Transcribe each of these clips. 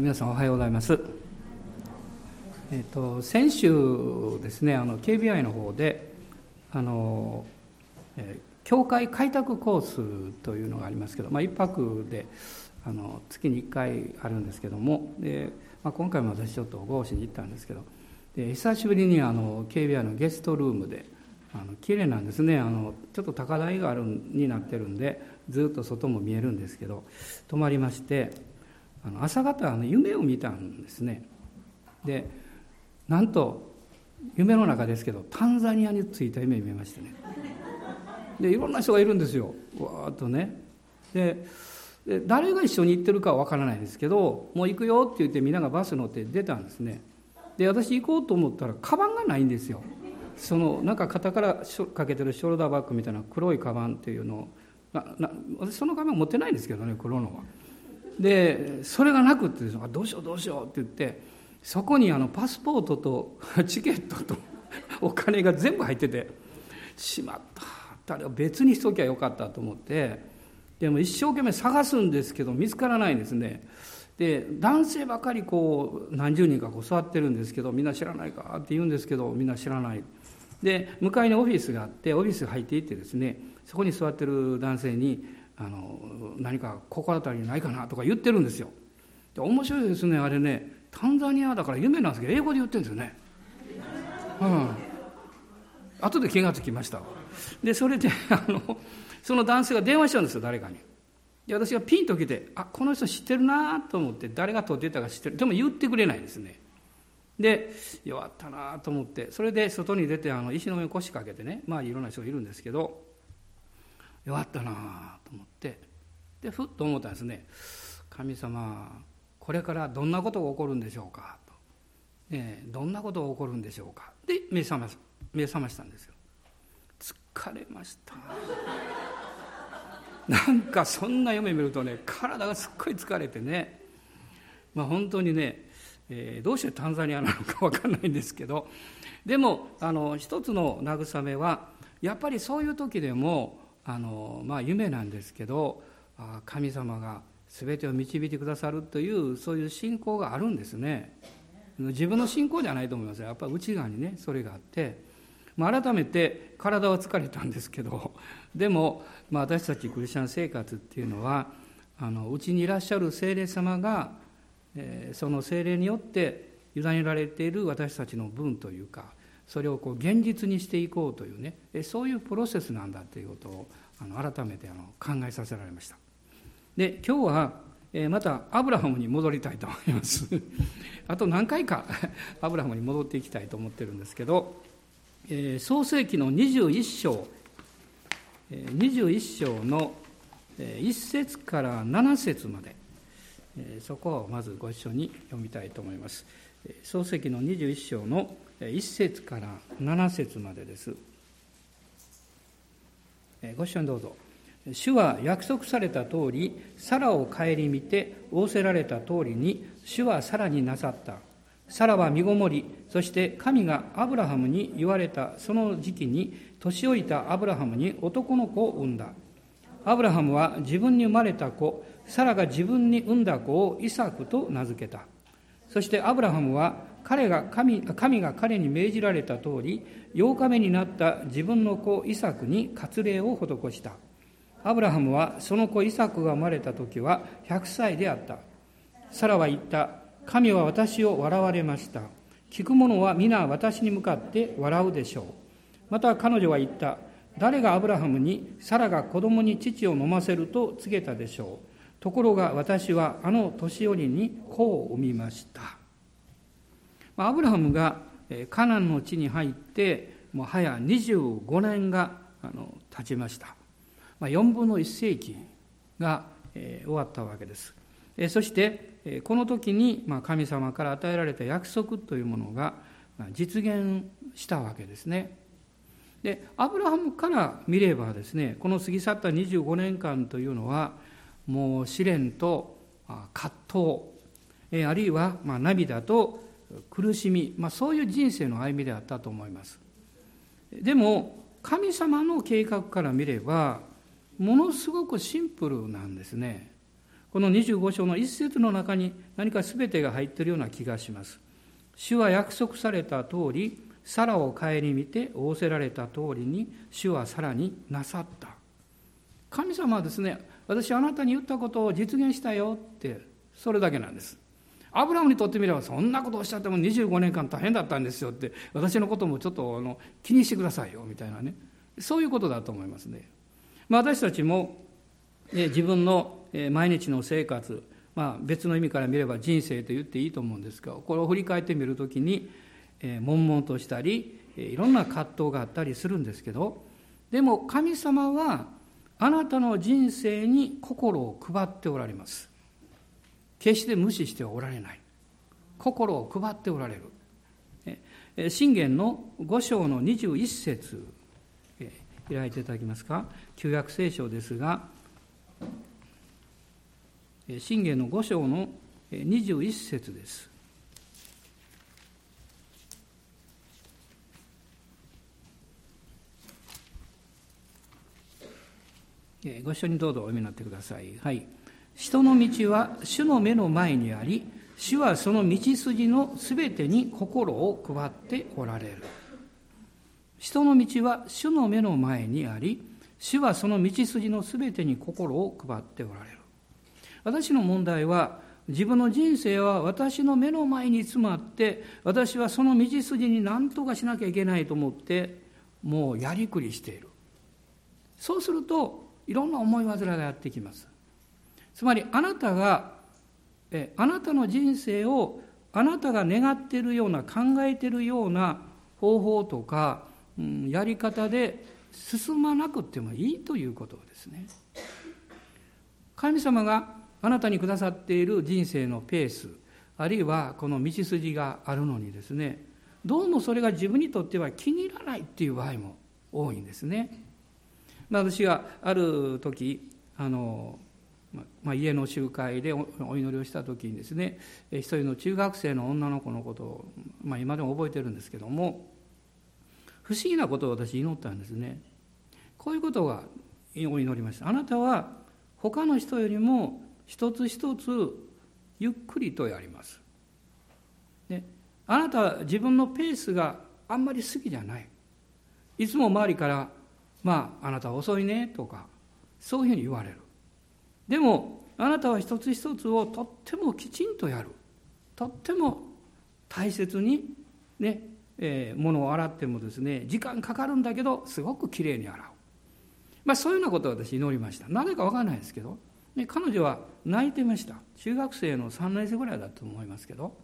皆さんおはようございます。えっ、と先週ですね、あの KBI の方であの、えー、教会開拓コースというのがありますけど、まあ一泊であの月に1回あるんですけども、でまあ、今回も私ちょっと合しに行ったんですけど、で久しぶりにあの KBI のゲストルームで。あの綺麗なんですねあのちょっと高台があるになってるんでずっと外も見えるんですけど泊まりましてあの朝方の夢を見たんですね。でなんと夢の中ですけどタンザニアに着いた夢見ましてね。でいろんな人がいるんですよ。わーっとね。で誰が一緒に行ってるかは分からないですけどもう行くよって言ってみんながバス乗って出たんですね。で私行こうと思ったらカバンがないんですよ。そのなんか肩からかけてるショルダーバッグみたいな黒いカバンっていうのを私そのカバン持ってないんですけどね黒のは。でそれがなくってどうしようどうしようって言ってそこにあのパスポートと チケットと お金が全部入っててしまった。あれを別にしときゃよかったと思ってでも一生懸命探すんですけど見つからないんですね。で男性ばかりこう何十人かこう座ってるんですけどみんな知らないかって言うんですけどみんな知らない。で向かいにオフィスがあってオフィス入っていってですねそこに座ってる男性にあの何か心当たりないかなとか言ってるんですよ。で面白いですねあれね。タンザニアだから夢なんですけど英語で言ってるんですよね。うん。後で気がつきましたでそれで あのその男性が電話しちゃうんですよ誰かに。で私がピンと来てあこの人知ってるなと思って誰が取ってたか知ってる。でも言ってくれないですね。で弱ったなと思ってそれで外に出てあの石の上に腰掛けてね。まあいろんな人がいるんですけど弱ったなと思ってでふっと思ったんですね。神様これからどんなことが起こるんでしょうか？と、ね、どんなことが起こるんでしょうか？で目覚ま目覚ましたんですよ。疲れました。なんかそんな夢見るとね体がすっごい疲れてね。まあ本当にねえー、どうしてタンザニアなのか分かんないんですけど。でもあの一つの慰めはやっぱりそういう時でもあの、まあ、夢なんですけど神様が全てを導いてくださるというそういう信仰があるんですね。自分の信仰じゃないと思いますやっぱり内側にねそれがあって、まあ、改めて体は疲れたんですけどでも、まあ、私たちクリスチャン生活っていうのはあのうちにいらっしゃる聖霊様がえその精霊によって委ねられている私たちの分というかそれをこう現実にしていこうというねそういうプロセスなんだということをあの改めてあの考えさせられましたで今日はまたアブラハムに戻りたいと思います あと何回か アブラハムに戻っていきたいと思ってるんですけど創世紀の21章21章の1節から7節までそこをまずご一緒に読みたいと思います。漱石の21章の1節から7節までです。ご一緒にどうぞ。主は約束された通り、サラを顧みて仰せられた通りに、主はさらになさった。サラは身ごもり、そして神がアブラハムに言われたその時期に、年老いたアブラハムに男の子を産んだ。アブラハムは自分に生まれた子、サラが自分に産んだ子をイサクと名付けた。そしてアブラハムは彼が神神が彼に命じられた通り、8日目になった自分の子イサクに割礼を施した。アブラハムはその子イサクが生まれた時は100歳であった。サラは言った。神は私を笑われました。聞く者は皆私に向かって笑うでしょう。また彼女は言った。誰がアブラハムにサラが子供に乳を飲ませると告げたでしょう。ところが私はあの年寄りに子を産みました。アブラハムがカナンの地に入ってもう早25年が経ちました。4分の1世紀が終わったわけです。そしてこの時に神様から与えられた約束というものが実現したわけですね。でアブラハムから見ればですねこの過ぎ去った25年間というのはもう試練と葛藤あるいはま涙と苦しみ、まあ、そういう人生の歩みであったと思いますでも神様の計画から見ればものすごくシンプルなんですねこの25章の一節の中に何か全てが入っているような気がします。主は約束された通り、サラを顧みて仰せられた通りに、主はさらになさった。神様はですね、私あなたに言ったことを実現したよって、それだけなんです。アブラムにとってみれば、そんなことをおっしゃっても25年間大変だったんですよって、私のこともちょっとあの気にしてくださいよ、みたいなね。そういうことだと思いますね。まあ、私たちも、え自分の毎日の生活、まあ、別の意味から見れば人生と言っていいと思うんですがこれを振り返ってみるときに、えー、悶々としたりいろんな葛藤があったりするんですけどでも神様はあなたの人生に心を配っておられます決して無視してはおられない心を配っておられる信玄の五章の21節開いていただけますか？旧約聖書ですが信玄の五章の21節です。ご一緒にどうぞお読みになってください。はい。人の道は主の目の前にあり、主はその道筋のすべてに心を配っておられる。人の道は主の目の前にあり、主はその道筋のすべてに心を配っておられる。私の問題は、自分の人生は私の目の前に詰まって、私はその道筋に何とかしなきゃいけないと思って、もうやりくりしている。そうすると、いろんな思い煩いがやってきます。つまり、あなたが、えあなたの人生をあなたが願っているような考えているような方法とか、うん、やり方で進まなくてもいいということですね。神様があなたにくださっている人生のペースあるいはこの道筋があるのにですねどうもそれが自分にとっては気に入らないっていう場合も多いんですね。ま、私はある時あの、まあ、家の集会でお祈りをした時にですね一人の中学生の女の子のことを、まあ、今でも覚えてるんですけども不思議なことを私祈ったんですね。こういうことがお祈りました。あなたは他の人よりも一つ一つゆっくりとやります。であなたは自分のペースがあんまり好きじゃない。いつも周りから、まあ、あなた遅いねとか、そういうふうに言われる。でも、あなたは一つ一つをとってもきちんとやる。とっても大切にね、えー、物を洗ってもですね、時間かかるんだけど、すごくきれいに洗う。まあ、そういうようなことを私祈りました。なぜかわからないですけど、で彼女は泣いてました中学生の3年生ぐらいだと思いますけど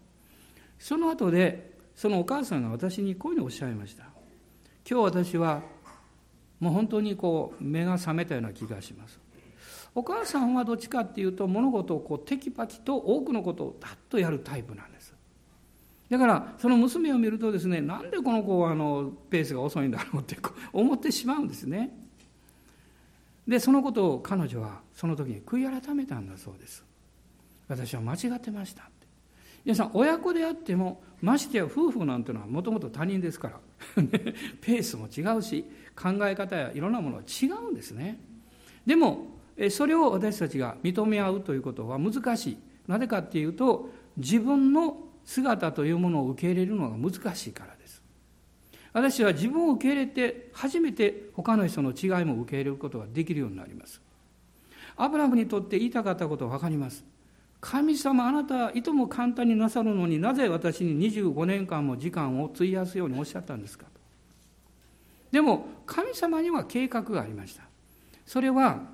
その後でそのお母さんが私にこういうふうにおっしゃいました今日私はもう本当にこう目が覚めたような気がしますお母さんはどっちかっていうと物事をこうテキパキと多くのことをダッとやるタイプなんです。だからその娘を見るとですねなんでこの子はあのペースが遅いんだろうって思ってしまうんですね。でそのことを彼女はその時に悔い改めたんだそうです。私は間違ってましたって。皆さん親子であってもましてや夫婦なんてのはもともと他人ですから。ペースも違うし考え方やいろんなものは違うんですね。でもそれを私たちが認め合うということは難しい。なぜかっていうと自分の姿というものを受け入れるのが難しいからです。私は自分を受け入れて初めて他の人の違いも受け入れることができるようになります。アブラムにとって言いたかったことは分かります。神様あなたはいとも簡単になさるのになぜ私に25年間も時間を費やすようにおっしゃったんですかと。でも神様には計画がありました。それは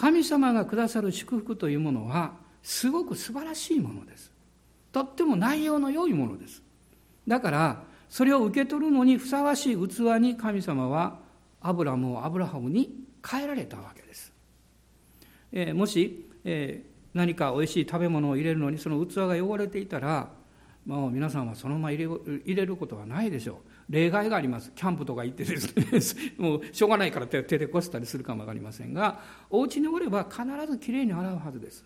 神様がくださる祝福というものはすごく素晴らしいものですとっても内容の良いものですだからそれを受け取るのにふさわしい器に神様はアブラムをアブラハムに変えられたわけです。えー、もし、えー、何かおいしい食べ物を入れるのにその器が汚れていたら、もう皆さんはそのまま入れ入れることはないでしょう。例外があります。キャンプとか行ってですね、もうしょうがないから手でこしたりするかもわかりませんが、お家におれば必ずきれいに洗うはずです。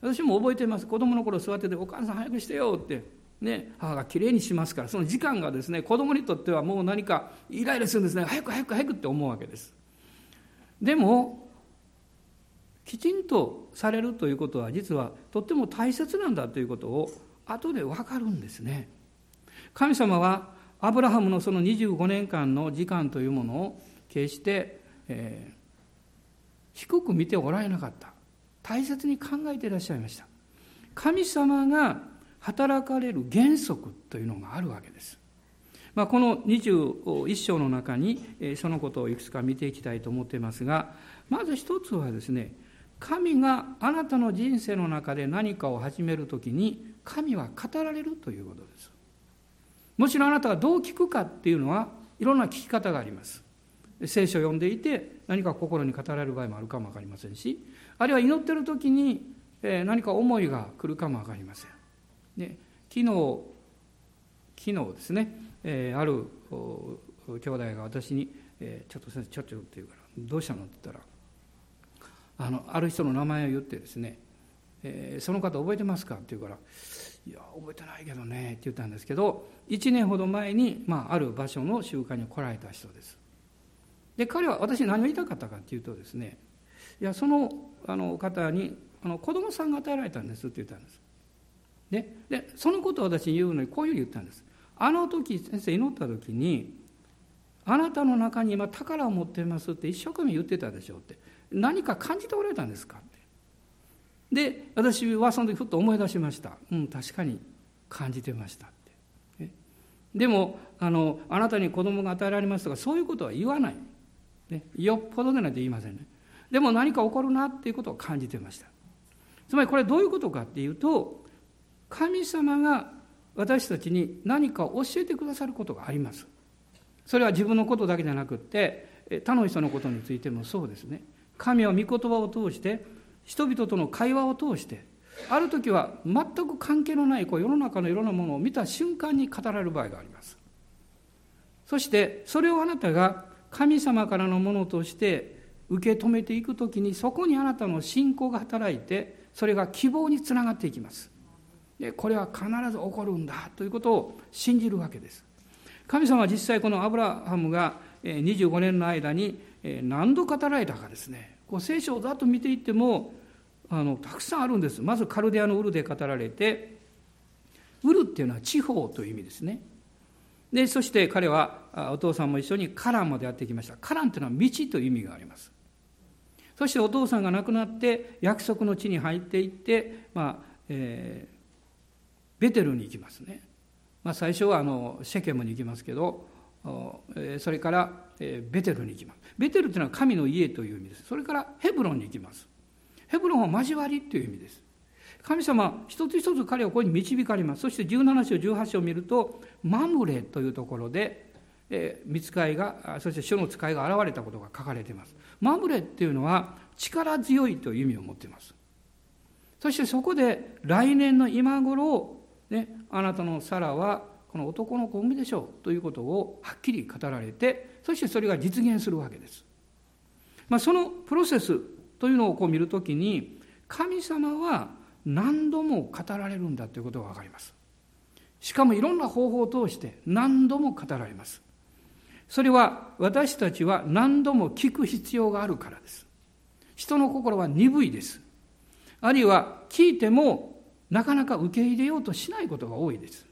私も覚えています。子供の頃座ってて、お母さん早くしてよって。ね、母がきれいにしますからその時間がですね子供にとってはもう何かイライラするんですね早く早く早くって思うわけですでもきちんとされるということは実はとっても大切なんだということを後で分かるんですね。神様はアブラハムのその25年間の時間というものを決して、えー、低く見ておられなかった。大切に考えていらっしゃいました。神様が働かれる原則というのがあるわけです、まあ、この21章の中にそのことをいくつか見ていきたいと思っていますがまず一つはですね神があなたの人生の中で何かを始めるときに神は語られるということです。もちろんあなたがどう聞くかっていうのはいろんな聞き方があります。聖書を読んでいて何か心に語られる場合もあるかも分かりませんしあるいは祈ってる時に何か思いが来るかも分かりません。で昨日昨日ですね、えある兄弟が私に、えちょっと先生ちょっとって言うからどうしたのって言ったらあのある人の名前を言ってですね、えその方覚えてますかって言うからいや覚えてないけどねって言ったんですけど1年ほど前に、まあ、ある場所の集会に来られた人です。で彼は私何を言いたかったかっていうとですねいやそのあの方にあの子供さんが与えられたんですって言ったんです。ででそのことを私に言うのにこういうふうに言ったんです。あの時先生祈った時にあなたの中に今宝を持ってますって一生懸命言ってたでしょうって。何か感じておられたんですか？で私はその時ふっと思い出しました。うん確かに感じてましたって。でもあのあなたに子供が与えられますとかそういうことは言わない、ね、よっぽどでないと言いませんね。でも何か起こるなっていうことを感じてました。つまりこれどういうことかっていうと神様が私たちに何か教えてくださることがあります。それは自分のことだけじゃなくって他の人のことについてもそうですね。神は御言葉を通して人々との会話を通してある時は全く関係のないこう世の中のいろんなものを見た瞬間に語られる場合があります。そしてそれをあなたが神様からのものとして受け止めていくときにそこにあなたの信仰が働いてそれが希望につながっていきます。でこれは必ず起こるんだということを信じるわけです神様は実際このアブラハムが25年の間に何度語られたかですねこう聖書をざっと見ていってもあのたくさんあるんです。まずカルデアのウルで語られてウルっていうのは地方という意味ですね。でそして彼はお父さんも一緒にカランまでやってきました。カランというのは道という意味があります。そしてお父さんが亡くなって約束の地に入っていって、まあえー、ベテルに行きますね、まあ、最初はあのシェケムに行きますけどそれからベテルに行きます。ベテルというのは神の家という意味です。それからヘブロンに行きます。ヘブロンは交わりという意味です。神様一つ一つ彼をここに導かれます。そして17章18章を見るとマムレというところで、え見つかいがそして主の使いが現れたことが書かれています。マムレっていうのは力強いという意味を持っています。そしてそこで来年の今頃ね、あなたのサラはこの男の子を産むでしょうということをはっきり語られてそしてそれが実現するわけです、まあ、そのプロセスというのをこう見るときに神様は何度も語られるんだということが分かりますしかもいろんな方法を通して何度も語られますそれは私たちは何度も聞く必要があるからです人の心は鈍いですあるいは聞いてもなかなか受け入れようとしないことが多いです。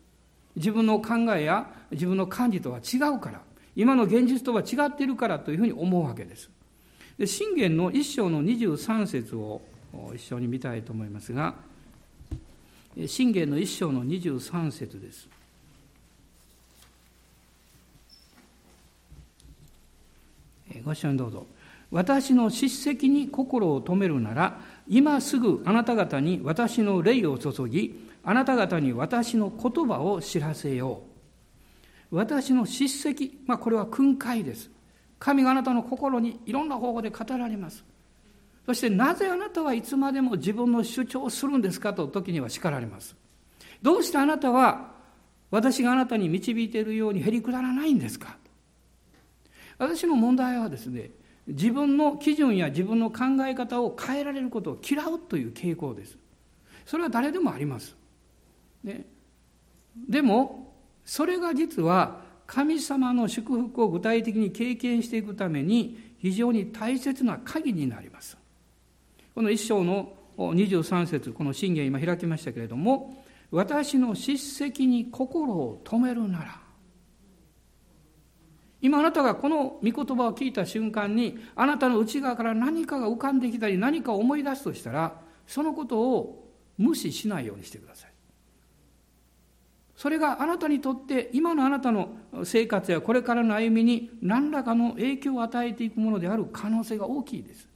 自分の考えや自分の感じとは違うから、今の現実とは違っているからというふうに思うわけです。で信玄の一章の23節を一緒に見たいと思いますが、信玄の一章の23節です。ご一緒にどうぞ。私の叱責に心を止めるなら、今すぐあなた方に私の霊を注ぎ、あなた方に私の言葉を知らせよう。私の叱責、まあこれは訓戒です。神があなたの心にいろんな方法で語られます。そしてなぜあなたはいつまでも自分の主張をするんですかと時には叱られます。どうしてあなたは私があなたに導いているようにへりくだらないんですか私の問題はですね、自分の基準や自分の考え方を変えられることを嫌うという傾向です。それは誰でもあります。ね、でも、それが実は神様の祝福を具体的に経験していくために非常に大切な鍵になります。この一章の23節この信玄今開きましたけれども私の叱責に心を止めるなら今あなたがこの御言葉を聞いた瞬間にあなたの内側から何かが浮かんできたり何かを思い出すとしたらそのことを無視しないようにしてくださいそれがあなたにとって今のあなたの生活やこれからの歩みに何らかの影響を与えていくものである可能性が大きいです。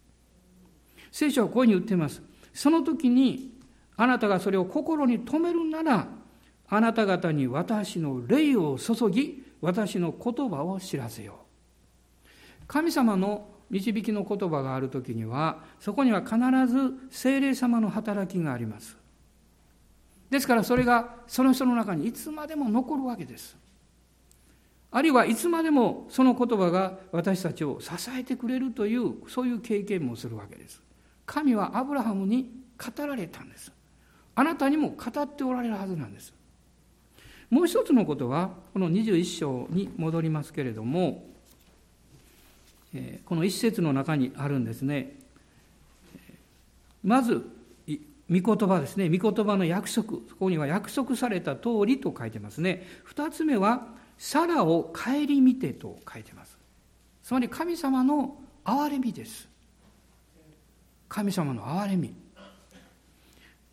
聖書はこういうふうに言っています。その時にあなたがそれを心に留めるならあなた方に私の霊を注ぎ私の言葉を知らせよう。神様の導きの言葉がある時にはそこには必ず精霊様の働きがあります。ですからそれがその人の中にいつまでも残るわけです。あるいはいつまでもその言葉が私たちを支えてくれるというそういう経験もするわけです。神はアブラハムに語られたんです。あなたにも語っておられるはずなんです。もう一つのことはこの21章に戻りますけれどもこの一節の中にあるんですね。まず御言葉ですね。御言葉の約束。ここには約束された通りと書いてますね。二つ目はサラを顧みてと書いてます。つまり神様の憐れみです。神様の憐れみ。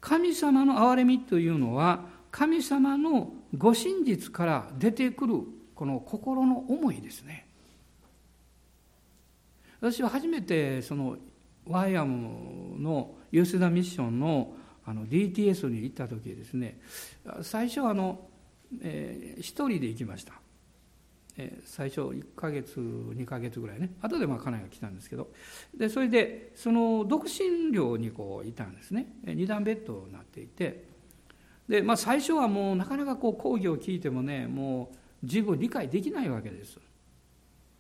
神様の憐れみというのは神様のご真実から出てくるこの心の思いですね。私は初めてそのワイアムのユースダミッションのあの DTS に行った時ですね最初あの、えー、一人で行きました。最初1ヶ月2ヶ月ぐらいね。後でまあ家内が来たんですけど。でそれでその独身寮にこういたんですね。二段ベッドになっていて。で、まあ、最初はもうなかなかこう講義を聞いてもねもう十分理解できないわけです、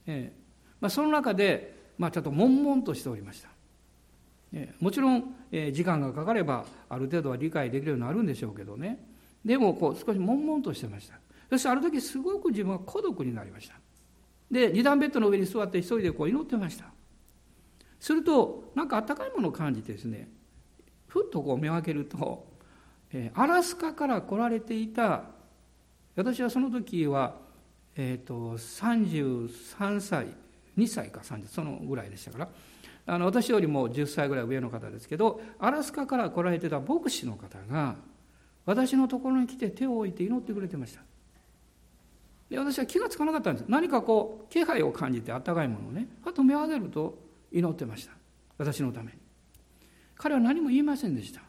えーまあ、その中で、まあ、ちょっと悶々としておりました、えー、もちろん、え、時間がかかればある程度は理解できるようになるんでしょうけどね。でもこう少し悶々としてました。そしてある時すごく自分は孤独になりました。で二段ベッドの上に座って一人でこう祈ってました。するとなんかあったかいものを感じてですねふっとこう目を開けると、え、アラスカから来られていた私はその時は、えーと、33歳2歳か30そのぐらいでしたからあの私よりも10歳ぐらい上の方ですけどアラスカから来られてた牧師の方が私のところに来て手を置いて祈ってくれてました。で私は気が付かなかったんです。何かこう気配を感じてあったかいものをねあと目を上げると祈ってました。私のために。彼は何も言いませんでした。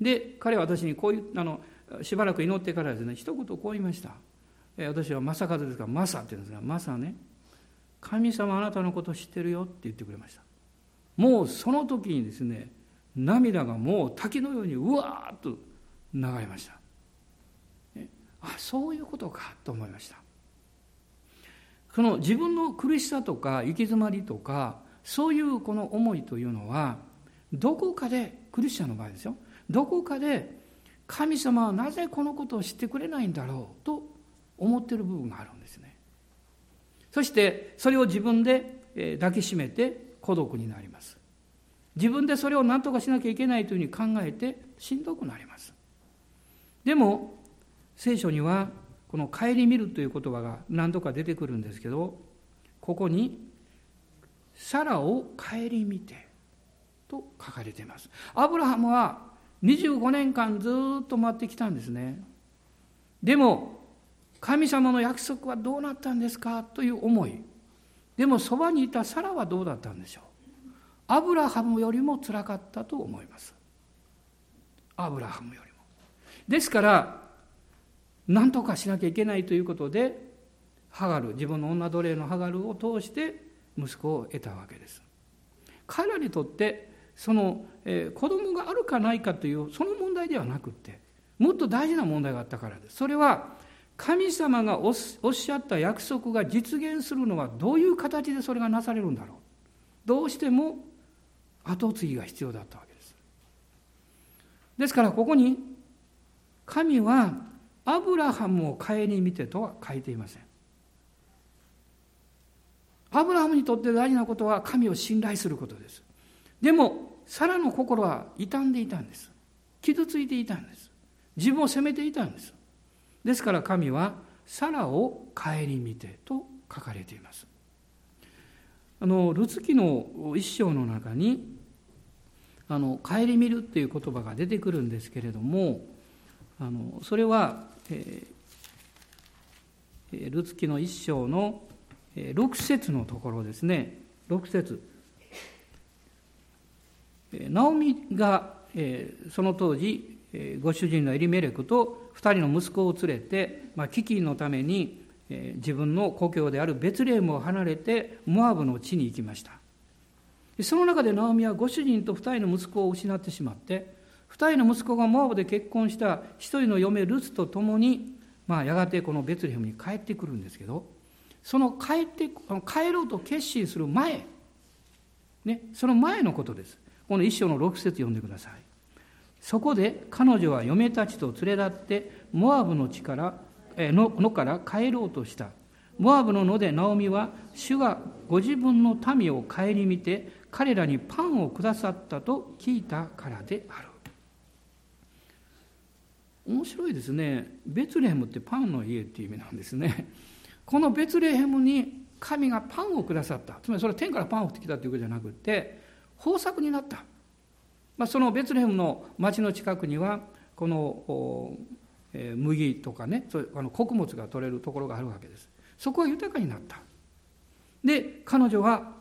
で彼は私にこういうあのしばらく祈ってからですね一言こう言いました。私は正和ですからマサって言うんですがマサね。神様あなたのこと知ってるよって言ってくれました。もうその時にですね涙がもう滝のようにうわーっと流れました。あそういうことかと思いました。この自分の苦しさとか行き詰まりとかそういうこの思いというのはどこかでクリスチャンの場合ですよ。どこかで神様はなぜこのことを知ってくれないんだろうと思ってる部分があるんですね。そしてそれを自分で抱きしめて孤独になります。自分でそれを何とかしなきゃいけないというふうに考えてしんどくなります。でも聖書にはこの顧みるという言葉が何度か出てくるんですけどここに「サラを顧みて」と書かれています。アブラハムは25年間ずっと待ってきたんですね。でも神様の約束はどうなったんですかという思い。でもそばにいたサラはどうだったんでしょう。アブラハムよりもつらかったと思います。アブラハムよりも。ですから何とかしなきゃいけないということでハガル自分の女奴隷のハガルを通して息子を得たわけです。彼らにとってその、えー、子供があるかないかというその問題ではなくってもっと大事な問題があったからです。それは神様がおっしゃった約束が実現するのはどういう形でそれがなされるんだろう。どうしても後継ぎが必要だったわけです。ですからここに神はアブラハムを顧みてとは書いていません。アブラハムにとって大事なことは神を信頼することです。でも、サラの心は傷んでいたんです。傷ついていたんです。自分を責めていたんです。ですから神はサラを顧みてと書かれています。あのルツ記の一章の中にあの顧みるっていう言葉が出てくるんですけれどもあのそれは、えー、ルツ記の一章の6節のところですね。6節。ナオミが、えー、その当時ご主人のエリメレクと2人の息子を連れて、まあ、飢饉のために自分の故郷であるベツレームを離れてモアブの地に行きました。その中でナオミはご主人と2人の息子を失ってしまって2人の息子がモアブで結婚した1人の嫁ルツと共に、まあ、やがてこのベツレヘムに帰ってくるんですけどその帰って帰ろうと決心する前、ね、その前のことです。この一章の6節読んでください。そこで彼女は嫁たちと連れ立ってモアブの地からののから帰ろうとした。モアブの野でナオミは主がご自分の民を顧みて彼らにパンをくださったと聞いたからである。面白いですね。ベツレヘムってパンの家っていう意味なんですね。このベツレヘムに神がパンをくださった。つまりそれは天からパンを降ってきたということじゃなくて豊作になった、まあ、そのベツレヘムの町の近くにはこのえ麦とかねそううあの穀物が取れるところがあるわけです。そこは豊かになった。で彼女は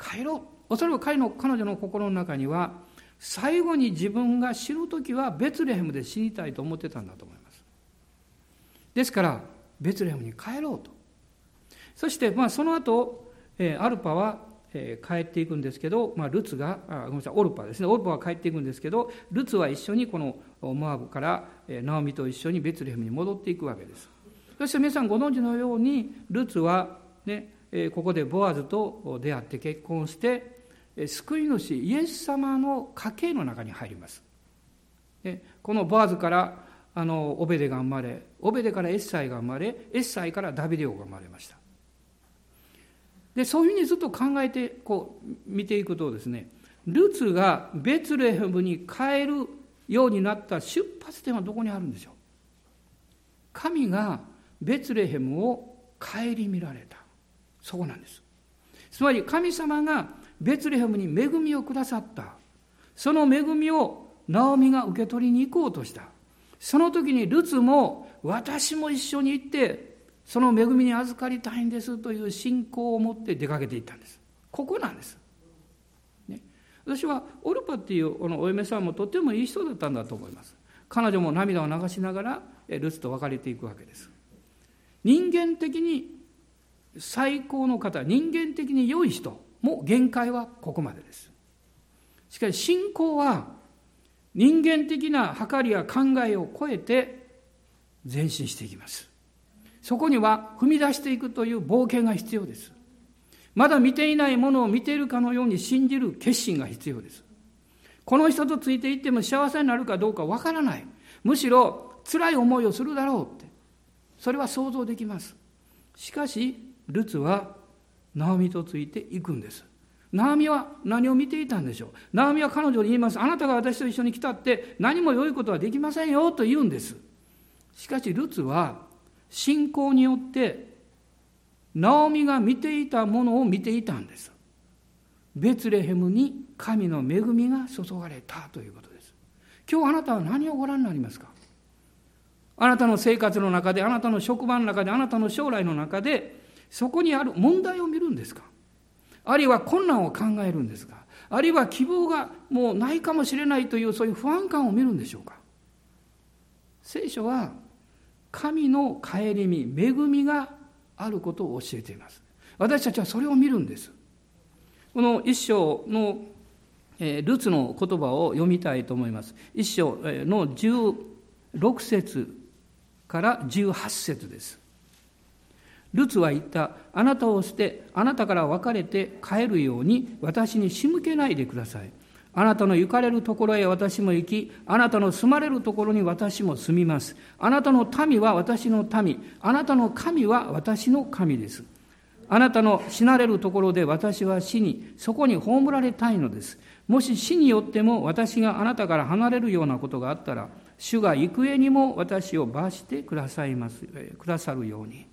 帰ろう。おそらく彼の彼女の心の中には最後に自分が死ぬ時はベツレヘムで死にたいと思ってたんだと思います。ですからベツレヘムに帰ろうと。そしてまあその後、えアルパは、帰っていくんですけど、まあ、ルツがあごめんなさいオルパですね。オルパは帰っていくんですけどルツは一緒にこのモアブから、ナオミと一緒にベツレヘムに戻っていくわけです。そして皆さんご存知のようにルツはねここでボアズと出会って結婚して救い主イエス様の家系の中に入ります。このボアズからあのオベデが生まれオベデからエッサイが生まれエッサイからダビデオが生まれました。でそういうふうにずっと考えてこう見ていくとですねルツがベツレヘムに帰るようになった出発点はどこにあるんでしょう？神がベツレヘムを顧みられた。そこなんです。つまり神様がベツレヘムに恵みをくださった。その恵みをナオミが受け取りに行こうとした。その時にルツも私も一緒に行ってその恵みに預かりたいんですという信仰を持って出かけていったんです。ここなんです、ね、私はオルパっていうこのお嫁さんもとってもいい人だったんだと思います。彼女も涙を流しながらルツと別れていくわけです。人間的に最高の方人間的に良い人も限界はここまでです。しかし信仰は人間的な計りや考えを超えて前進していきます。そこには踏み出していくという冒険が必要です。まだ見ていないものを見ているかのように信じる決心が必要です。この人とついていっても幸せになるかどうかわからない。むしろ辛い思いをするだろうって。それは想像できます。しかし、ルツはナオミとついていくんです。ナオミは何を見ていたんでしょうナオミは彼女に言います。あなたが私と一緒に来たって何も良いことはできませんよと言うんです。しかしルツは信仰によってナオミが見ていたものを見ていたんです。ベツレヘムに神の恵みが注がれたということです。今日あなたは何をご覧になりますか？あなたの生活の中で、あなたの職場の中で、あなたの将来の中で、そこにある問題を見るんですか？あるいは困難を考えるんですか？あるいは希望がもうないかもしれないというそういう不安感を見るんでしょうか？聖書は神の顧み恵みがあることを教えています私たちはそれを見るんですこの一章のえルツの言葉を読みたいと思います一章の16節から18節ですルツは言った。あなたを捨て、あなたから別れて帰るように私に仕向けないでください。あなたの行かれるところへ私も行き、あなたの住まれるところに私も住みます。あなたの民は私の民、あなたの神は私の神です。あなたの死なれるところで私は死に、そこに葬られたいのです。もし死によっても私があなたから離れるようなことがあったら、主が行方にも私を罰してくださいます、くださるように。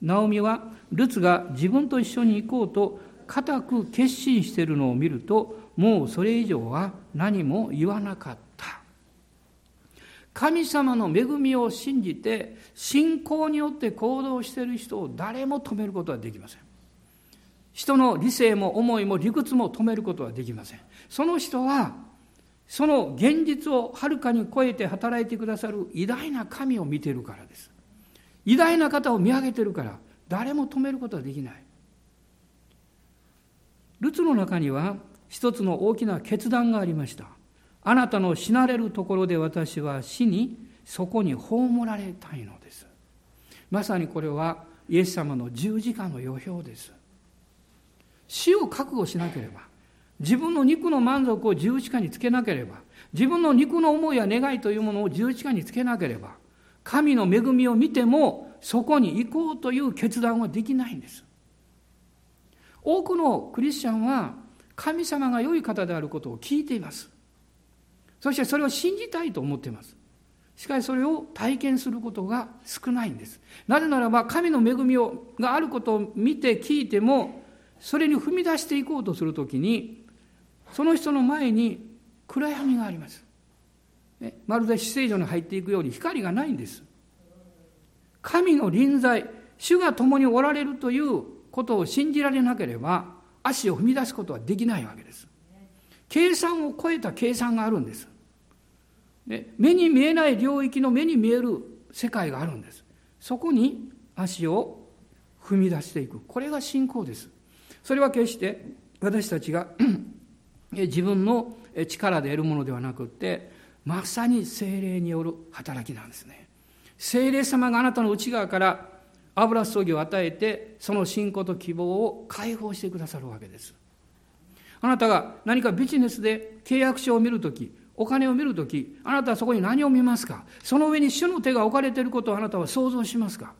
ナオミは、ルツが自分と一緒に行こうと固く決心しているのを見ると、もうそれ以上は何も言わなかった。神様の恵みを信じて、信仰によって行動している人を誰も止めることはできません。人の理性も思いも理屈も止めることはできません。その人は、その現実をはるかに超えて働いてくださる偉大な神を見てるからです。偉大な方を見上げてるから、誰も止めることはできない。ルツの中には一つの大きな決断がありました。あなたの死なれるところで私は死に、そこに葬られたいのです。まさにこれはイエス様の十字架の予表です。死を覚悟しなければ、自分の肉の満足を十字架につけなければ、自分の肉の思いや願いというものを十字架につけなければ、神の恵みを見てもそこに行こうという決断はできないんです。多くのクリスチャンは神様が良い方であることを聞いています。そしてそれを信じたいと思っています。しかしそれを体験することが少ないんです。なぜならば神の恵みをがあることを見て聞いてもそれに踏み出していこうとするときに、その人の前に暗闇があります。まるで死聖所に入っていくように光がないんです。神の臨在、主が共におられるということを信じられなければ、足を踏み出すことはできないわけです。計算を超えた計算があるんです。で目に見えない領域の目に見える世界があるんです。そこに足を踏み出していく。これが信仰です。それは決して私たちが自分の力で得るものではなくってまさに精霊による働きなんですね精霊様があなたの内側から油注ぎを与えてその信仰と希望を解放してくださるわけです。あなたが何かビジネスで契約書を見るときお金を見るときあなたはそこに何を見ますか？その上に主の手が置かれていることをあなたは想像しますか？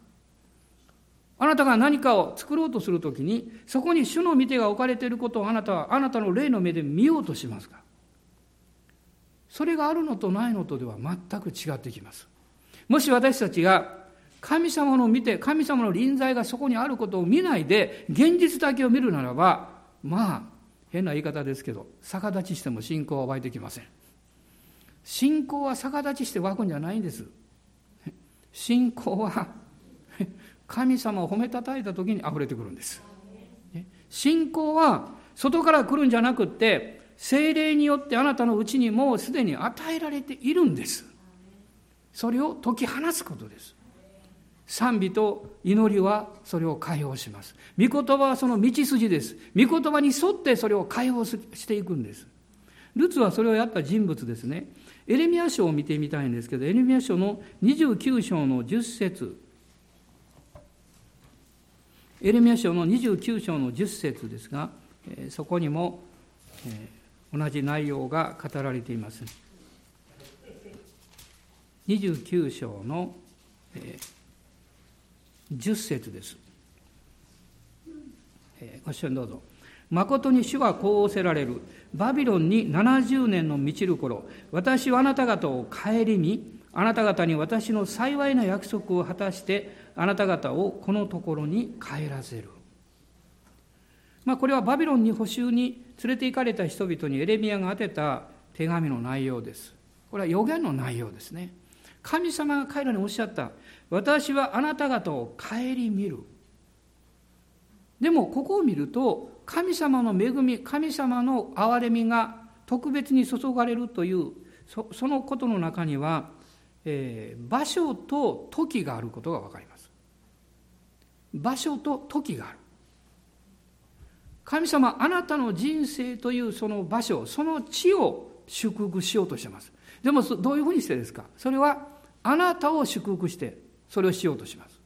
あなたが何かを作ろうとするときに、そこに主の御手が置かれていることをあなたはあなたの霊の目で見ようとしますか？それがあるのとないのとでは全く違ってきます。もし私たちが神様の見て、神様の臨在がそこにあることを見ないで、現実だけを見るならば、まあ、変な言い方ですけど、逆立ちしても信仰は湧いてきません。信仰は逆立ちして湧くんじゃないんです。信仰は神様を褒めたたえた時に溢れてくるんです。信仰は外から来るんじゃなくって精霊によってあなたのうちにもうすでに与えられているんです。それを解き放つことです。賛美と祈りはそれを解放します。御言葉はその道筋です。御言葉に沿ってそれを解放していくんです。ルツはそれをやった人物ですね。エレミア書を見てみたいんですけど、エレミア書の29章の10節エレミア書の29章の10節ですが、そこにも同じ内容が語られています。29章の10節です。ご一緒にどうぞ。誠に主はこう仰せられる。バビロンに70年の満ちる頃、私はあなた方を顧み、あなた方に私の幸いな約束を果たしてあなた方をこのところに帰らせる。まあ、これはバビロンに補修に連れて行かれた人々にエレミアが宛てた手紙の内容です。これは予言の内容ですね。神様が彼らにおっしゃった。私はあなた方を顧みる。でもここを見ると神様の恵み神様の憐れみが特別に注がれるというそのことの中には、えー、場所と時があることが分かります。場所と時がある神様あなたの人生というその場所その地を祝福しようとしてますでもどういうふうにしてですか？それはあなたを祝福してそれをしようとします。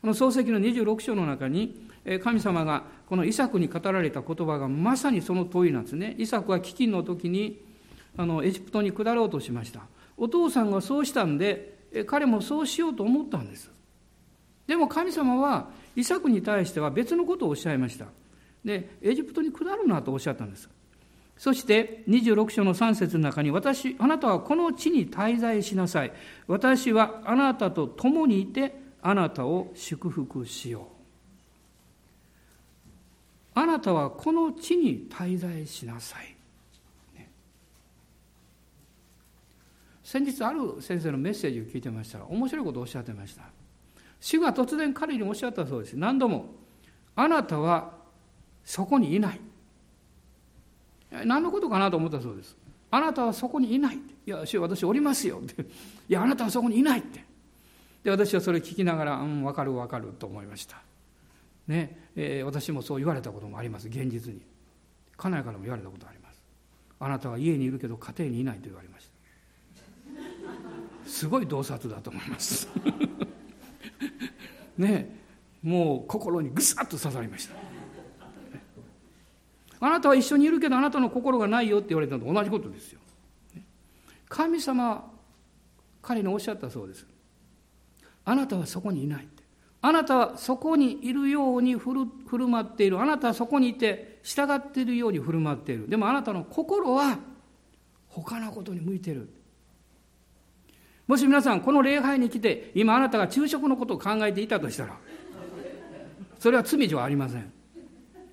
この漱石の26章の中に神様がこのイサクに語られた言葉がまさにその通りなんですね。イサクは飢饉の時にあのエジプトに下ろうとしました。お父さんがそうしたんで彼もそうしようと思ったんです。でも神様はイサクに対しては別のことをおっしゃいました。でエジプトに下るなとおっしゃったんです。そして26章の3節の中に私あなたはこの地に滞在しなさい。私はあなたと共にいてあなたを祝福しよう。あなたはこの地に滞在しなさい、先日ある先生のメッセージを聞いてましたら面白いことをおっしゃってました。主が突然彼におっしゃったそうです。何度もあなたはそこにいない。何のことかなと思ったそうです。あなたはそこにいないいや主私おりますよって。いやあなたはそこにいないって。で私はそれ聞きながらうん分かる分かると思いました。ね。えー、私もそう言われたこともあります。現実に。家内からも言われたことあります。あなたは家にいるけど家庭にいないと言われました。すごい洞察だと思います。ね。もう心にぐさっと刺さりました。あなたは一緒にいるけどあなたの心がないよって言われたのと同じことですよ神様彼におっしゃったそうですあなたはそこにいないあなたはそこにいるように振る振る舞っている。あなたはそこにいて従っているように振る舞っている。でもあなたの心は他のことに向いてる。もし皆さんこの礼拝に来て今あなたが昼食のことを考えていたとしたらそれは罪ではありません。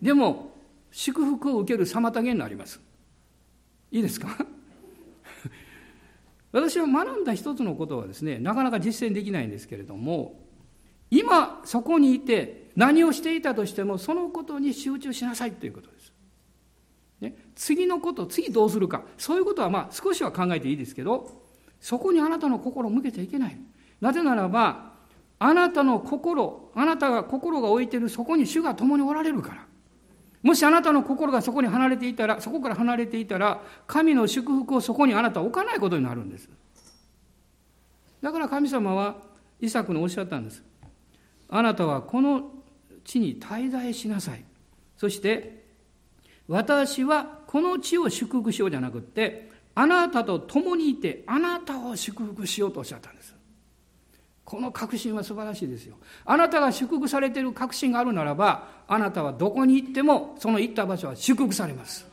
でも祝福を受ける妨げになります。いいですか？私は学んだ一つのことはですねなかなか実践できないんですけれども今そこにいて何をしていたとしてもそのことに集中しなさいということです。ね、次のこと次どうするかそういうことはまあ少しは考えていいですけどそこにあなたの心を向けちゃいけない。なぜならばあなたの心あなたが心が置いているそこに主が共におられるから。もしあなたの心がそこに離れていたらそこから離れていたら神の祝福をそこにあなたは置かないことになるんです。だから神様はイサクにおっしゃったんです。あなたはこの地に滞在しなさい。そして、私はこの地を祝福しようじゃなくって、あなたと共にいて、あなたを祝福しようとおっしゃったんです。この確信は素晴らしいですよ。あなたが祝福されている確信があるならば、あなたはどこに行っても、その行った場所は祝福されます。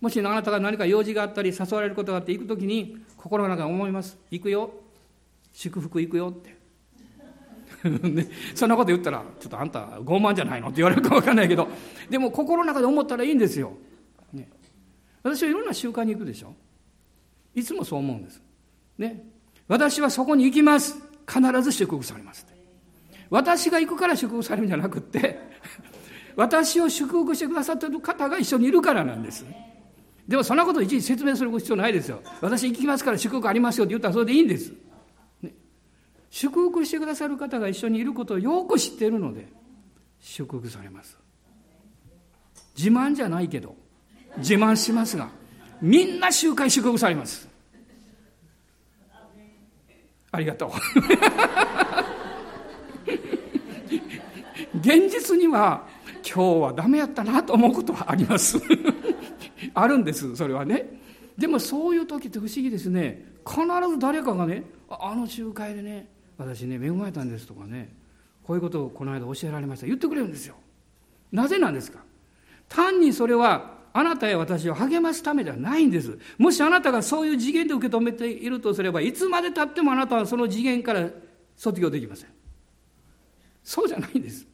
もしあなたが何か用事があったり誘われることがあって行くときに心の中で思います。行くよ。祝福行くよって。そんなこと言ったら、ちょっとあんた傲慢じゃないの？って言われるか分かんないけど、でも心の中で思ったらいいんですよ。ね、私はいろんな習慣に行くでしょ。いつもそう思うんです。ね、私はそこに行きます。必ず祝福されます。私が行くから祝福されるんじゃなくって、私を祝福してくださっている方が一緒にいるからなんです。でもそんなこといちいち説明する必要ないですよ。私行きますから祝福ありますよって言ったらそれでいいんです。ね祝福してくださる方が一緒にいることをよく知っているので祝福されます自慢じゃないけど自慢しますがみんな集会祝福されますありがとう。現実には今日はダメやったなと思うことはあります。あるんですそれはね。でもそういう時って不思議ですね。必ず誰かがねあの集会でね私ね恵まれたんですとかねこういうことをこの間教えられました。言ってくれるんですよ。なぜなんですか？単にそれはあなたや私を励ますためではないんです。もしあなたがそういう次元で受け止めているとすればいつまでたってもあなたはその次元から卒業できません。そうじゃないんです。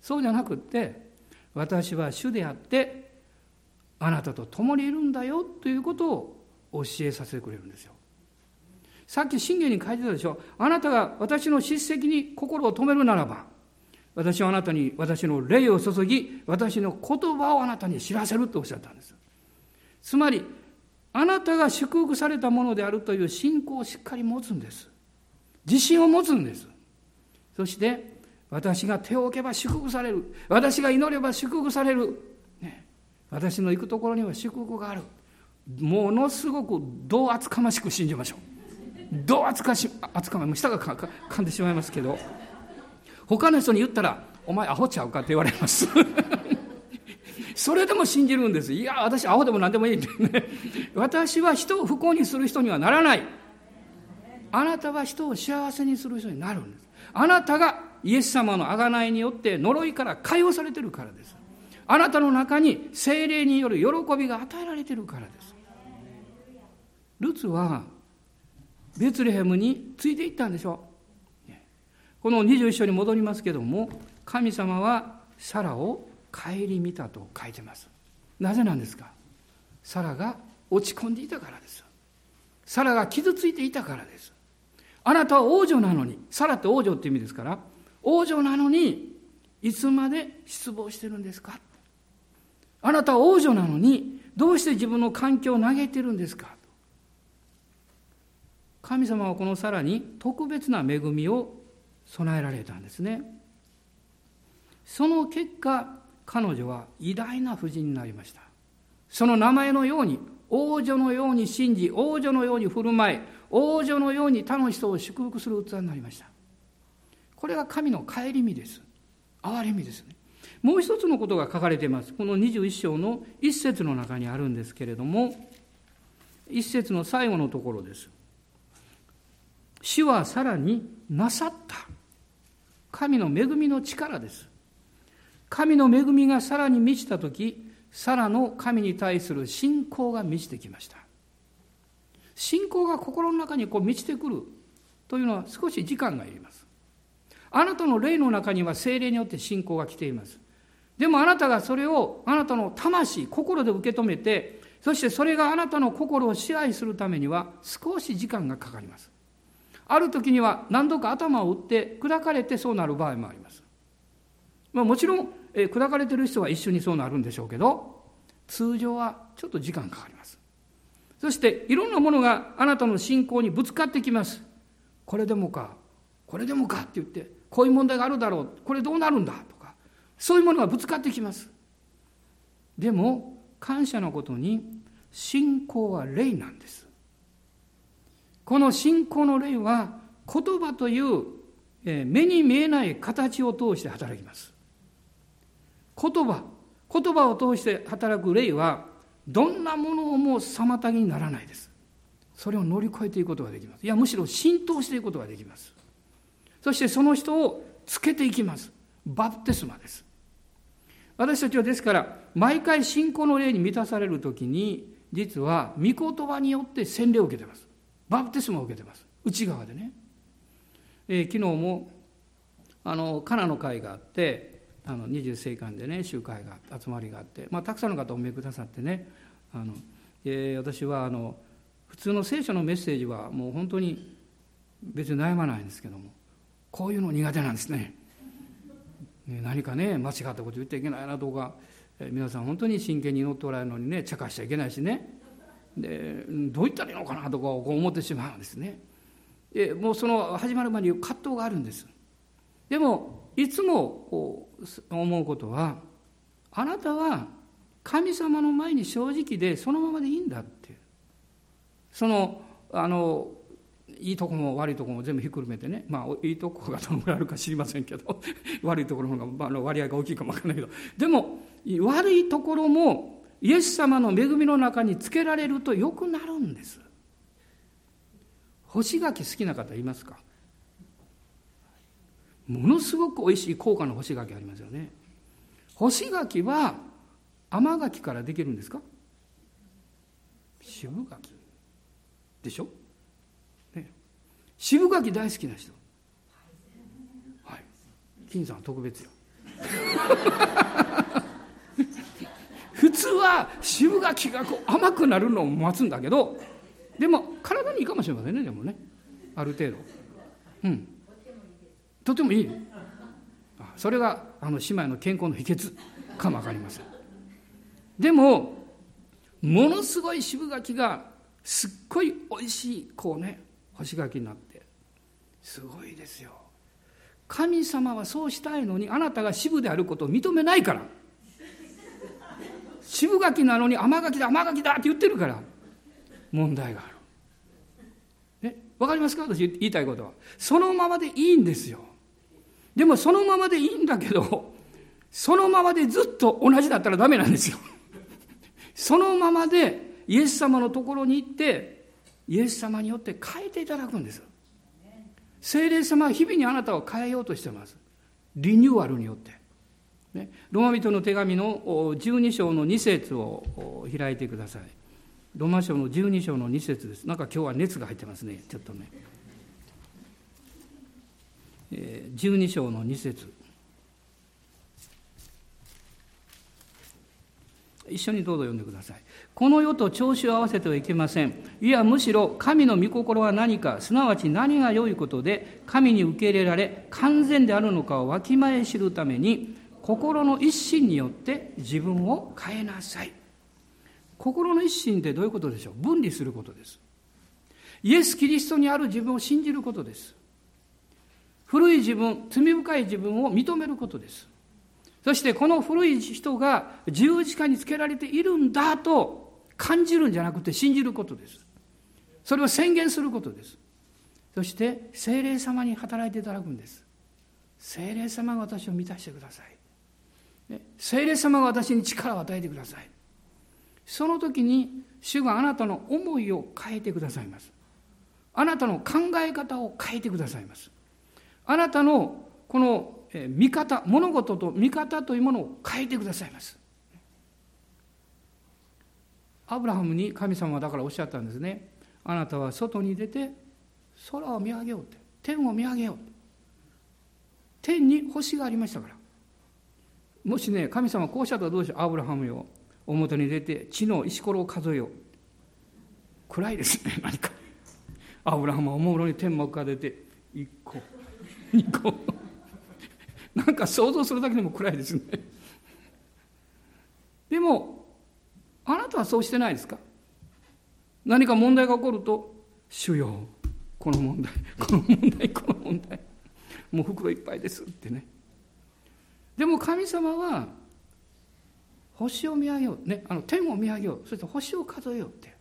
そうじゃなくって私は主であってあなたと共にいるんだよということを教えさせてくれるんですよ。さっき信玄に書いてたでしょ。あなたが私の叱責に心を止めるならば私はあなたに私の霊を注ぎ私の言葉をあなたに知らせるとおっしゃったんです。つまりあなたが祝福されたものであるという信仰をしっかり持つんです。自信を持つんです。そして私が手を置けば祝福される。私が祈れば祝福される、ね、私の行くところには祝福がある。ものすごくどう厚かましく信じましょう。どう扱し扱う舌がかか噛んでしまいますけど。他の人に言ったら「お前アホちゃうか?」って言われます それでも信じるんですいや私アホでも何でもいいってね私は人を不幸にする人にはならないあなたは人を幸せにする人になるんですあなたがイエス様の贖いによって呪いから解放されてるからです。あなたの中に精霊による喜びが与えられてるからです。ルツはベツレヘムについていったんでしょう。この21章に戻りますけども、神様はサラを顧みたと書いてます。なぜなんですか？サラが落ち込んでいたからです。サラが傷ついていたからです。あなたは王女なのに、サラって王女って意味ですから、王女なのに、いつまで失望してるんですか？あなたは王女なのに、どうして自分の環境を嘆いてるんですか？神様はこのサラに特別な恵みを備えられたんですね。その結果、彼女は偉大な婦人になりました。その名前のように、王女のように信じ、王女のように振る舞い、王女のように他の人を祝福する器になりました。これが神の顧みです。憐れみですね。もう一つのことが書かれています。この21章の一節の中にあるんですけれども、一節の最後のところです。主はさらになさった。神の恵みの力です。神の恵みがさらに満ちたとき、さらの神に対する信仰が満ちてきました。信仰が心の中にこう満ちてくるというのは少し時間がいります。あなたの霊の中には精霊によって信仰が来ています。でもあなたがそれをあなたの魂、心で受け止めて、そしてそれがあなたの心を支配するためには少し時間がかかります。ある時には何度か頭を打って砕かれてそうなる場合もあります。まあ、もちろん、えー、砕かれてる人は一緒にそうなるんでしょうけど、通常はちょっと時間かかります。そしていろんなものがあなたの信仰にぶつかってきます。これでもか、これでもかって言って、こういう問題があるだろう、これどうなるんだとか、そういうものがぶつかってきます。でも、感謝のことに、信仰は霊なんです。この信仰の霊は、言葉という目に見えない形を通して働きます。言葉、言葉を通して働く霊は、どんなものをも妨げにならないです。それを乗り越えていくことができます。いや、むしろ浸透していくことができます。そしてその人をつけていきます。バプテスマです。私たちはですから、毎回信仰の霊に満たされるときに、実は御言葉によって洗礼を受けてます。バプテスマを受けてます。内側でね。え、昨日も、あの、カナの会があって、あの二十世間でね集会が集まりがあって、まあ、たくさんの方お見えくださってねあの、えー、私はあの普通の聖書のメッセージはもう本当に別に悩まないんですけどもこういうの苦手なんですね。ね何かね間違ったこと言ってはいけないなとか、えー、皆さん本当に真剣に祈っておられるのにね茶化しちゃいけないしねでどう言ったらいいのかなとか思ってしまうんですね。でもうその始まる前に葛藤があるんです。でもいつもこう思うことはあなたは神様の前に正直でそのままでいいんだってそのあのいいとこも悪いとこも全部ひっくるめてねまあいいとこがどのぐらいあるか知りませんけど 悪いところの方が、まあ、割合が大きいかもわからないけどでも悪いところもイエス様の恵みの中につけられると良くなるんです。干し柿好きな方いますか？ものすごく美味しい高価な干し柿ありますよね。干し柿は甘柿からできるんですか？渋柿。でしょ、ね、渋柿大好きな人。はい。金さん特別よ。普通は渋柿がこう甘くなるのを待つんだけどでも体にいいかもしれませんねでもね。ある程度。うん。とてもいい。それがあの姉妹の健康の秘訣かも分かりません。でもものすごい渋柿がすっごいおいしいこうね干し柿になってすごいですよ。神様はそうしたいのにあなたが渋であることを認めないから。渋柿なのに甘柿だ甘柿だって言ってるから問題がある。ねわかりますか？私言いたいことは。そのままでいいんですよ。でもそのままでいいんだけど、そのままでずっと同じだったらダメなんですよ。そのままでイエス様のところに行って、イエス様によって変えていただくんです。聖霊様は日々にあなたを変えようとしてます。リニューアルによって。ね、ローマ人の手紙の12章の2節を開いてください。ローマ書の12章の2節です。なんか今日は熱が入ってますね。ちょっとね。12章の2節一緒にどうぞ読んでください。この世と調子を合わせてはいけません。いや、むしろ神の御心は何か、すなわち何が良いことで、神に受け入れられ、完全であるのかをわきまえ知るために、心の一心によって自分を変えなさい。心の一心ってどういうことでしょう？分離することです。イエス・キリストにある自分を信じることです。古い自分、罪深い自分を認めることです。そしてこの古い人が十字架につけられているんだと感じるんじゃなくて信じることです。それを宣言することです。そして精霊様に働いていただくんです。精霊様が私を満たしてください。聖霊様が私に力を与えてください。その時に主があなたの思いを変えてくださいます。あなたの考え方を変えてくださいます。あなたのこの見方、物事と見方というものを変えてくださいます。アブラハムに神様はだからおっしゃったんですね。あなたは外に出て空を見上げようって。天を見上げよう。天に星がありましたから。もしね、神様こうおっしゃったらどうしょう、アブラハムよ。表に出て地の石ころを数えよう。暗いですね、何か。アブラハムはおもむろに天幕が出て、1個、2個。なんか想像するだけでも暗いですね。でも、あなたはそうしてないですか？何か問題が起こると、主よ、この問題、この問題、この問題、もう袋いっぱいですってね。でも神様は星を見上げよう、ね、あの天を見上げよう。そして星を数えようって。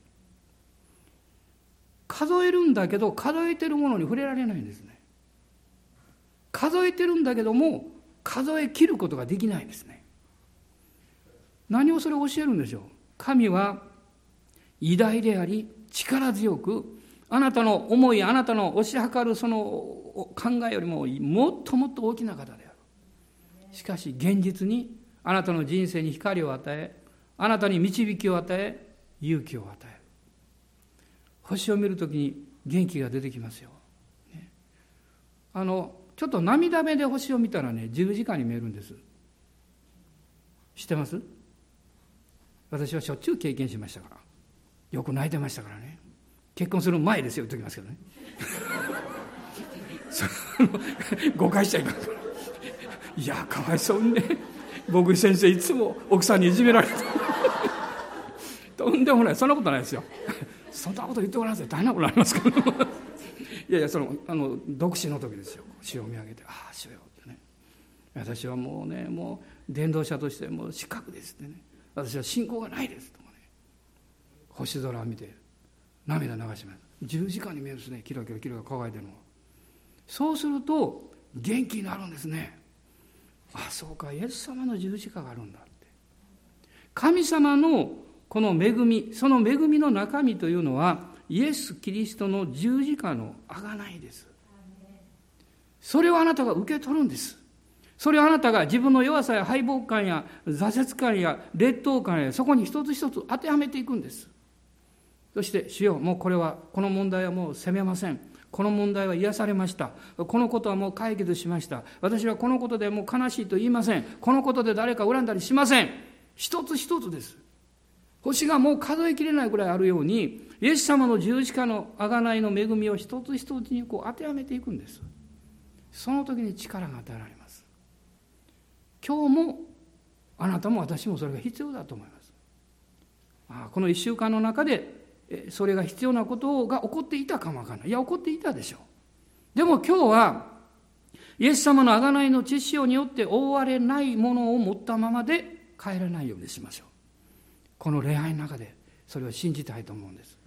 数えるんだけど数えてるものに触れられないんですね。数えてるんだけども数え切ることができないんですね。何をそれ教えるんでしょう？神は偉大であり力強くあなたの思いあなたの推し量るその考えよりももっともっと大きな方で。すしかし現実にあなたの人生に光を与えあなたに導きを与え勇気を与える。星を見るときに元気が出てきますよ、ね、あのちょっと涙目で星を見たらね十字架に見えるんです。知ってます？私はしょっちゅう経験しましたから。よく泣いてましたからね。結婚する前ですよ言っときますけどね。誤解しちゃいかんからいやかわいそうにね。僕先生いつも奥さんにいじめられて。とんでもない。そんなことないですよ。そんなこと言ってごらんなさい大変なことありますけどいやいやそのあの独身の時ですよ。死を見上げて「ああ死よ」ってね。私はもうねもう伝道者としてもう失格ですってね。私は信仰がないですとかね。星空を見て涙流します。10時間に見えるんですね。キラキラキラ輝いてるのそうすると元気になるんですね。あそうか。イエス様の十字架があるんだって。神様のこの恵みその恵みの中身というのはイエス・キリストの十字架の贖いです。それをあなたが受け取るんです。それをあなたが自分の弱さや敗北感や挫折感や劣等感やそこに一つ一つ当てはめていくんです。そして主よもうこれはこの問題はもう責めません。この問題は癒されました。このことはもう解決しました。私はこのことでもう悲しいと言いません。このことで誰か恨んだりしません。一つ一つです。星がもう数えきれないぐらいあるように、イエス様の十字架の贖いの恵みを一つ一つにこう当てはめていくんです。その時に力が与えられます。今日もあなたも私もそれが必要だと思います。あこの一週間の中でそれが必要なことが起こっていたかもわからない。いや、起こっていたでしょう。でも今日は、イエス様の贖いの知識によって覆われないものを持ったままで帰らないようにしましょう。この礼拝の中でそれを信じたいと思うんです。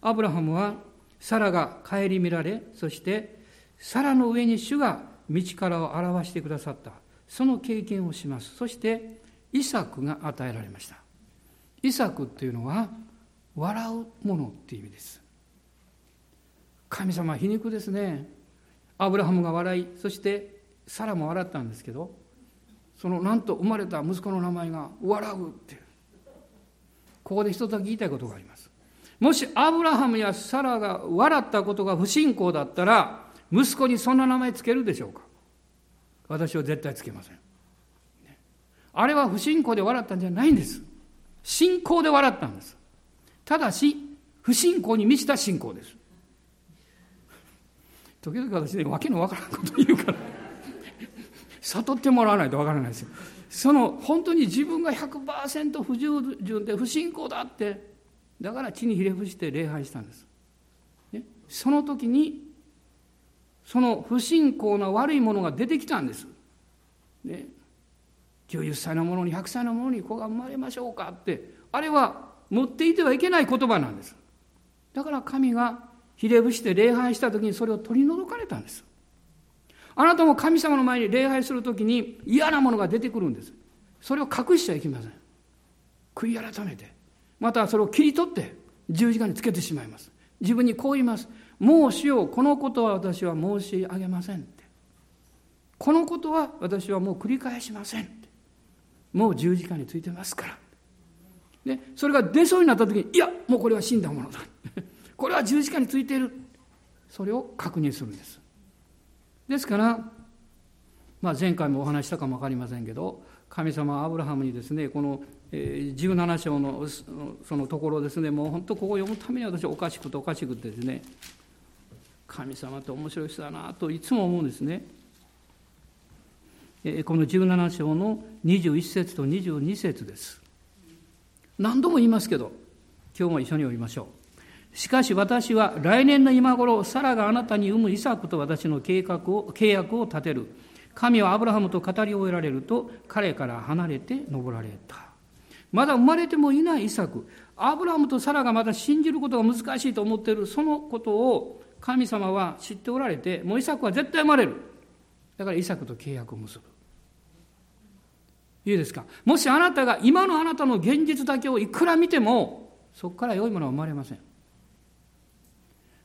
アブラハムはサラが顧みられ、そしてサラの上に主が道からを表してくださった。その経験をします。そしてイサクが与えられました。イサクっていうのは笑うものっていう意味です。神様皮肉ですね。アブラハムが笑いそしてサラも笑ったんですけどそのなんと生まれた息子の名前が笑うってここで一つだけ言いたいことがあります。もしアブラハムやサラが笑ったことが不信仰だったら息子にそんな名前つけるでしょうか。私は絶対つけません。あれは不信仰で笑ったんじゃないんです。信仰で笑ったんです。ただし不信仰に満ちた信仰です。時々私ね訳のわからんこと言うから。悟ってもらわないとわからないですよ。その本当に自分が100%不従順で不信仰だってだから地にひれ伏して礼拝したんです、ね、その時にその不信仰な悪いものが出てきたんです、ね、90歳の者に100歳の者に子が生まれましょうかって。あれは持っていてはいけない言葉なんです。だから神がひれ伏して礼拝した時にそれを取り除かれたんです。あなたも神様の前に礼拝する時に嫌なものが出てくるんです。それを隠しちゃいけません。悔い改めて。またそれを切り取って十字架につけてしまいます。自分にこう言います。もうしようこのことは私は申し上げませんって。このことは私はもう繰り返しませんって。もう十字架についてますから。でそれが出そうになった時にいやもうこれは死んだものだ。これは十字架についている。それを確認するんです。ですから、まあ、前回もお話したかも分かりませんけど神様アブラハムにですねこの17章のそのところですねもう本当ここを読むために私おかしくておかしくてですね神様って面白い人だなといつも思うんですね。この17章の21節と22節です。何度も言いますけど今日も一緒に読みましょう。しかし私は来年の今頃サラがあなたに産むイサクと私の計画を契約を立てる。神はアブラハムと語り終えられると彼から離れて登られた。まだ生まれてもいないイサク。アブラハムとサラがまだ信じることが難しいと思っている。そのことを神様は知っておられてもうイサクは絶対生まれる。だからイサクと契約を結ぶ。いいですか？もしあなたが今のあなたの現実だけをいくら見てもそこから良いものは生まれません。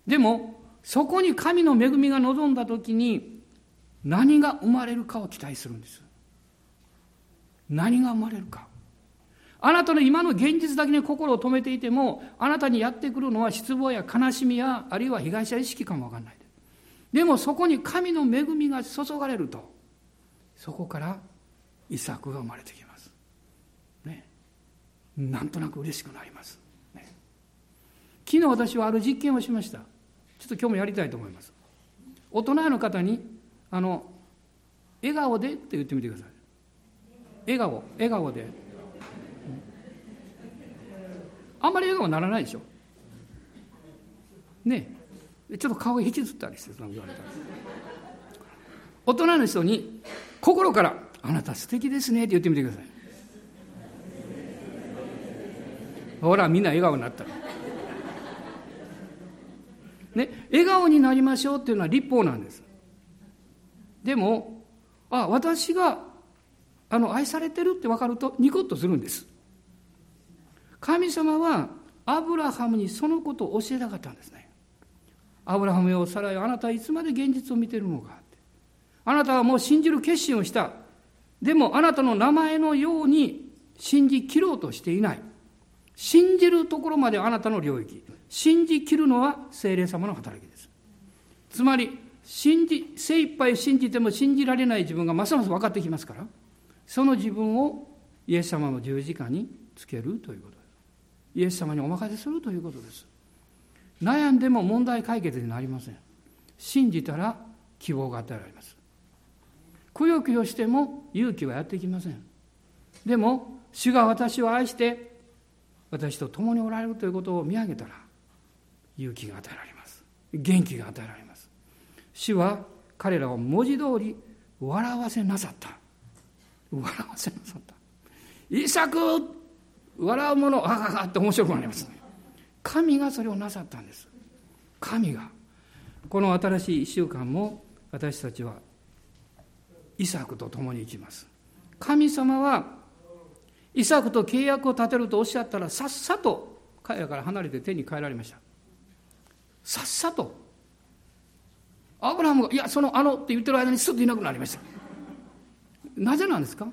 でもそこに神の恵みが望んだ時に何が生まれるかを期待するんです。何が生まれるか。あなたの今の現実だけに心を止めていてもあなたにやってくるのは失望や悲しみやあるいは被害者意識かもわかんない。でもそこに神の恵みが注がれるとそこから遺作が生まれてきます、ね、なんとなく嬉しくなります、ね、昨日私はある実験をしました。ちょっと今日もやりたいと思います。大人の方にあの笑顔でって言ってみてください。笑顔。笑顔で。あんまり笑顔にならないでしょ。ね。ちょっと顔が引きずったりしてその言われた大人の人に心から「あなた素敵ですね」って言ってみてください。ほらみんな笑顔になった。ね笑顔になりましょうっていうのは立法なんです。でもあ私があの愛されてるって分かるとニコッとするんです。神様はアブラハムにそのことを教えたかったんですね。アブラハムよ、サラよ、あなたはいつまで現実を見てるのかって。あなたはもう信じる決心をした。でもあなたの名前のように信じきろうとしていない。信じるところまであなたの領域。信じきるのは精霊様の働きです。つまり、信じ、精一杯信じても信じられない自分がますます分かってきますから、その自分をイエス様の十字架につけるということイエス様にお任せするということです悩んでも問題解決になりません信じたら希望が与えられますくよくよしても勇気はやってきません。でも主が私を愛して私と共におられるということを見上げたら勇気が与えられます。元気が与えられます。主は彼らを文字通り笑わせなさった。笑わせなさった。イサク笑うものあははって面白くなります。神がそれをなさったんです。神が。この新しい1週間も私たちはイサクと共に行きます神様はイサクと契約を立てるとおっしゃったらさっさと彼らから離れて手に帰られましたさっさとアブラハムが、いや、そのあのって言ってる間にすっといなくなりました。なぜなんですか？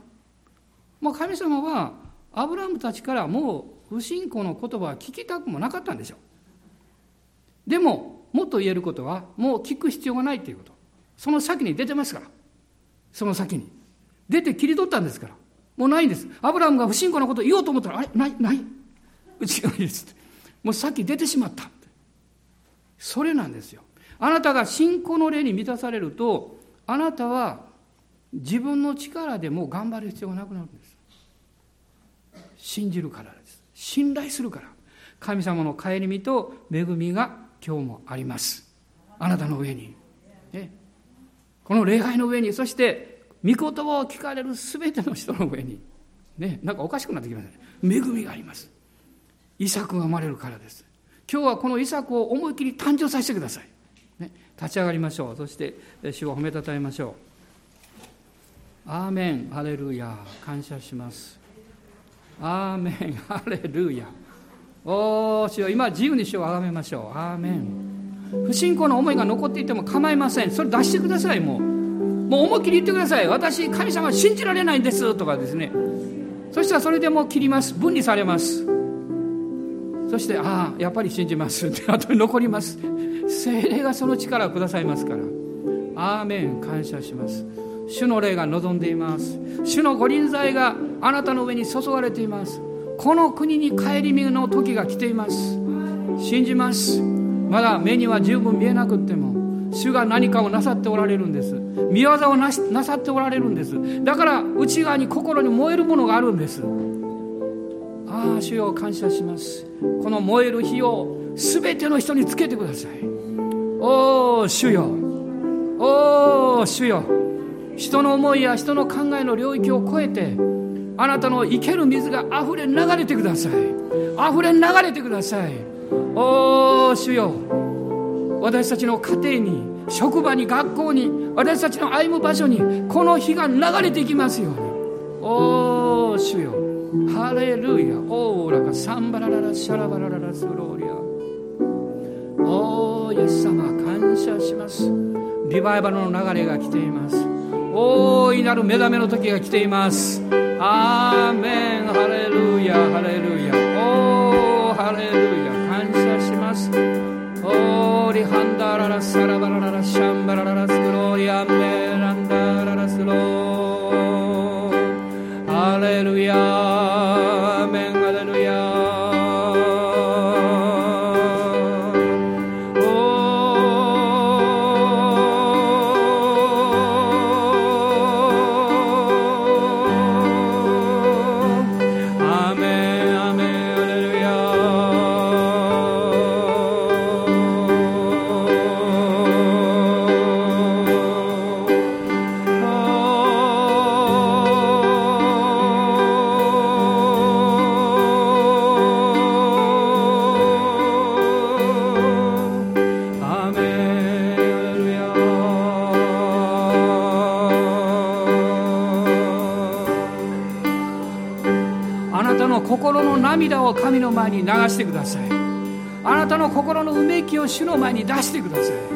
もう神様は、アブラハムたちからもう不信仰の言葉は聞きたくもなかったんでしょう。でも、もっと言えることは、もう聞く必要がないということ。その先に出てますから。その先に。出て切り取ったんですから。もうないんです。アブラムが不信仰なことを言おうと思ったら、あれ？ない、ない？うちがいいですって。もうさっき出てしまった。それなんですよ。あなたが信仰の霊に満たされると、あなたは自分の力でも頑張る必要がなくなるんです。信じるからです。信頼するから。神様の帰り身と恵みが今日もあります。あなたの上に。ね、この礼拝の上に、そして御言葉を聞かれる全ての人の上に。ね、なんかおかしくなってきましたね。恵みがあります。イサクが生まれるからです。今日はこのイサクを思い切り誕生させてください。ね、立ち上がりましょう。そして主を褒めたたえましょう。アーメン、ハレルヤ、感謝します。アーメン、ハレルヤ。おー、主よ、今自由に主をあがめましょう。アーメン。不信仰の思いが残っていても構いません。それ出してください、もう。もう思いっきり言ってください。私、神様信じられないんです。とかですね。そしたらそれでもう切ります。分離されます。そして、ああ、やっぱり信じます。って後に残ります。精霊がその力をくださいますから。アーメン、感謝します。主の霊が望んでいます。主の御臨在があなたの上に注がれています。この国に帰り身の時が来ています。信じます。まだ目には十分見えなくっても、主が何かをなさっておられるんです。見業をなさっておられるんです。だから内側に心に燃えるものがあるんです。ああ、主よ感謝します。この燃える火を全ての人につけてください。おお、主よ。おお、主よ。人の思いや人の考えの領域を超えて、あなたの生ける水が溢れ流れてください。溢れ流れてください。おお、主よ。私たちの家庭に、職場に、学校に、私たちの歩む場所に、この火が流れていきますように。おお、主よ。ハレルヤ。オーラがサンバラララシャラバラララスローリア。おー、イエス様、感謝します。リバイバルの流れが来ています。大いなる目覚めの時が来ています。アーメン、ハレルヤ、ハレルヤ。おー、ハレルヤ、感謝します。オー涙を神の前に流してください。あなたの心のうめきを主の前に出してください。